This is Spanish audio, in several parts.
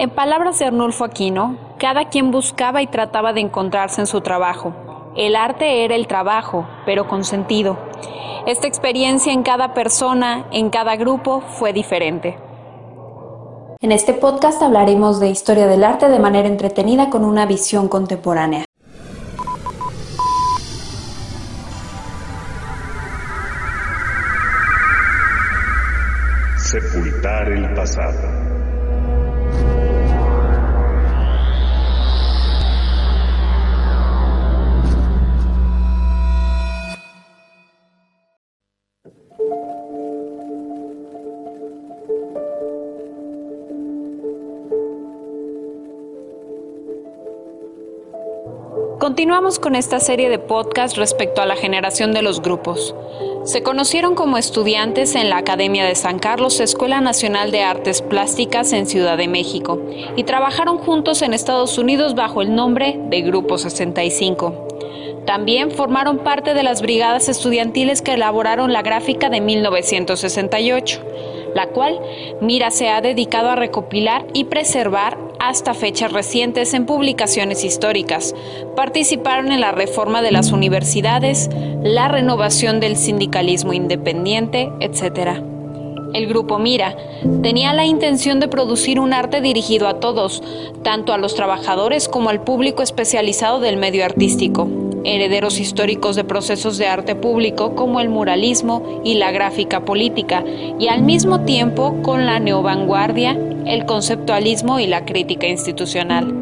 En palabras de Arnulfo Aquino, cada quien buscaba y trataba de encontrarse en su trabajo. El arte era el trabajo, pero con sentido. Esta experiencia en cada persona, en cada grupo, fue diferente. En este podcast hablaremos de historia del arte de manera entretenida con una visión contemporánea. Sepultar el pasado. Continuamos con esta serie de podcast respecto a la generación de los grupos. Se conocieron como estudiantes en la Academia de San Carlos, Escuela Nacional de Artes Plásticas en Ciudad de México, y trabajaron juntos en Estados Unidos bajo el nombre de Grupo 65. También formaron parte de las brigadas estudiantiles que elaboraron la gráfica de 1968, la cual Mira se ha dedicado a recopilar y preservar hasta fechas recientes en publicaciones históricas. Participaron en la reforma de las universidades, la renovación del sindicalismo independiente, etc. El grupo Mira tenía la intención de producir un arte dirigido a todos, tanto a los trabajadores como al público especializado del medio artístico herederos históricos de procesos de arte público como el muralismo y la gráfica política, y al mismo tiempo con la neovanguardia, el conceptualismo y la crítica institucional.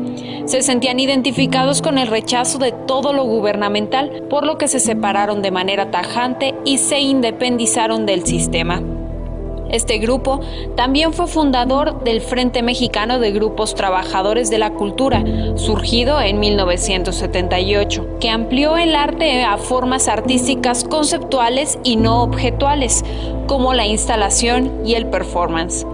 Se sentían identificados con el rechazo de todo lo gubernamental, por lo que se separaron de manera tajante y se independizaron del sistema. Este grupo también fue fundador del Frente Mexicano de Grupos Trabajadores de la Cultura, surgido en 1978, que amplió el arte a formas artísticas conceptuales y no objetuales, como la instalación y el performance,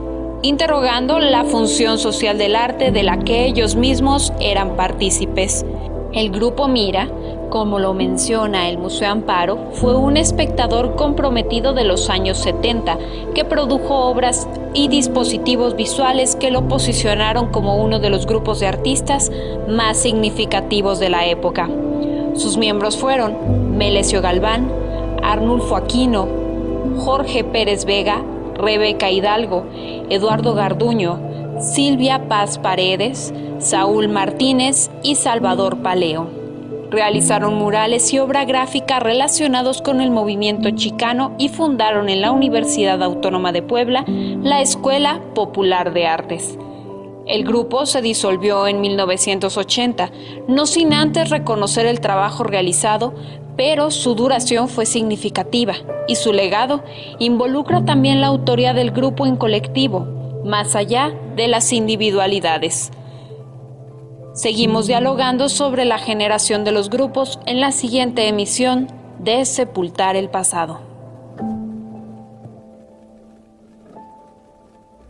interrogando la función social del arte de la que ellos mismos eran partícipes. El grupo Mira como lo menciona el Museo Amparo, fue un espectador comprometido de los años 70 que produjo obras y dispositivos visuales que lo posicionaron como uno de los grupos de artistas más significativos de la época. Sus miembros fueron Melesio Galván, Arnulfo Aquino, Jorge Pérez Vega, Rebeca Hidalgo, Eduardo Garduño, Silvia Paz Paredes, Saúl Martínez y Salvador Paleo. Realizaron murales y obra gráfica relacionados con el movimiento chicano y fundaron en la Universidad Autónoma de Puebla la Escuela Popular de Artes. El grupo se disolvió en 1980, no sin antes reconocer el trabajo realizado, pero su duración fue significativa y su legado involucra también la autoría del grupo en colectivo, más allá de las individualidades. Seguimos dialogando sobre la generación de los grupos en la siguiente emisión de Sepultar el Pasado.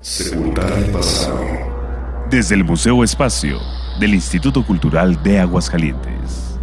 Sepultar el Pasado. Desde el Museo Espacio del Instituto Cultural de Aguascalientes.